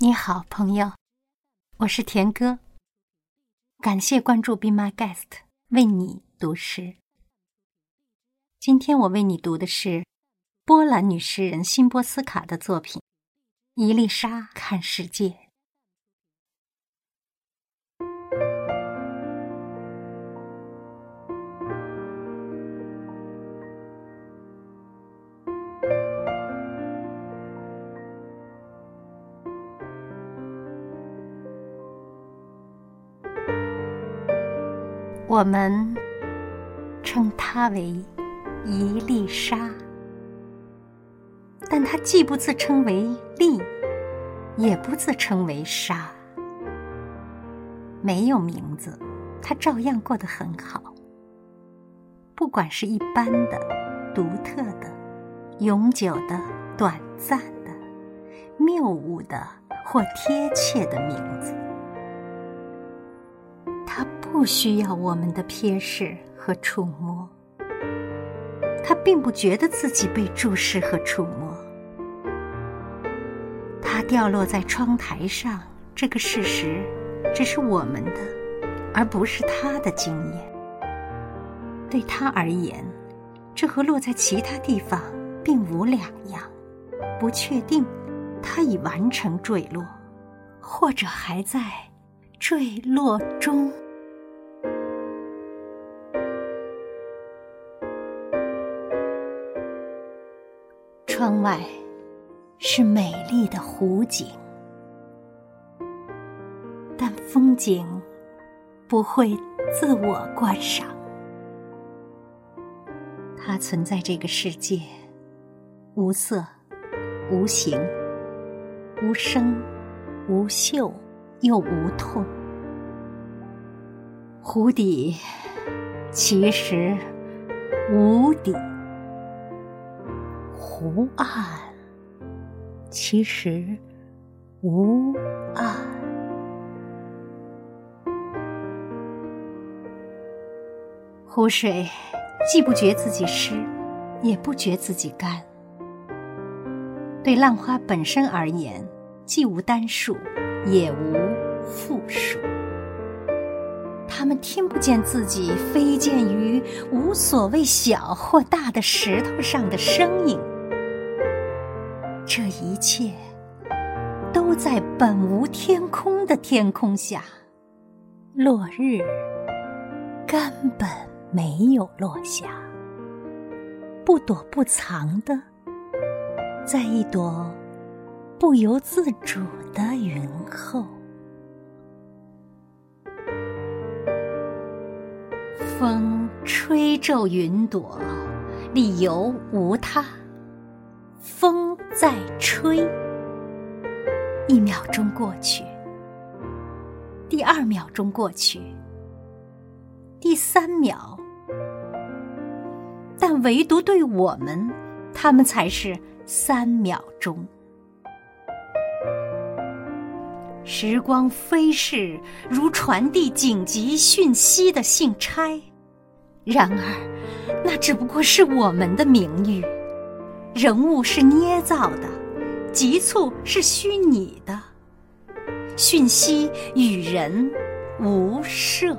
你好，朋友，我是田哥。感谢关注 Be My Guest，为你读诗。今天我为你读的是波兰女诗人辛波斯卡的作品《伊丽莎看世界》。我们称它为一粒沙，但它既不自称为粒，也不自称为沙。没有名字，它照样过得很好。不管是一般的、独特的、永久的、短暂的、谬误的或贴切的名字。他不需要我们的瞥视和触摸，他并不觉得自己被注视和触摸。他掉落在窗台上这个事实，只是我们的，而不是他的经验。对他而言，这和落在其他地方并无两样。不确定，他已完成坠落，或者还在坠落中。窗外是美丽的湖景，但风景不会自我观赏。它存在这个世界，无色、无形、无声、无嗅，又无痛。湖底其实无底。湖岸其实无岸，湖水既不觉自己湿，也不觉自己干。对浪花本身而言，既无单数，也无复数。他们听不见自己飞溅于无所谓小或大的石头上的声音。这一切都在本无天空的天空下，落日根本没有落下，不躲不藏的，在一朵不由自主的云后。风吹皱云朵，理由无他。风在吹，一秒钟过去，第二秒钟过去，第三秒，但唯独对我们，他们才是三秒钟。时光飞逝，如传递紧急讯息的信差，然而，那只不过是我们的名誉。人物是捏造的，急促是虚拟的，讯息与人无涉。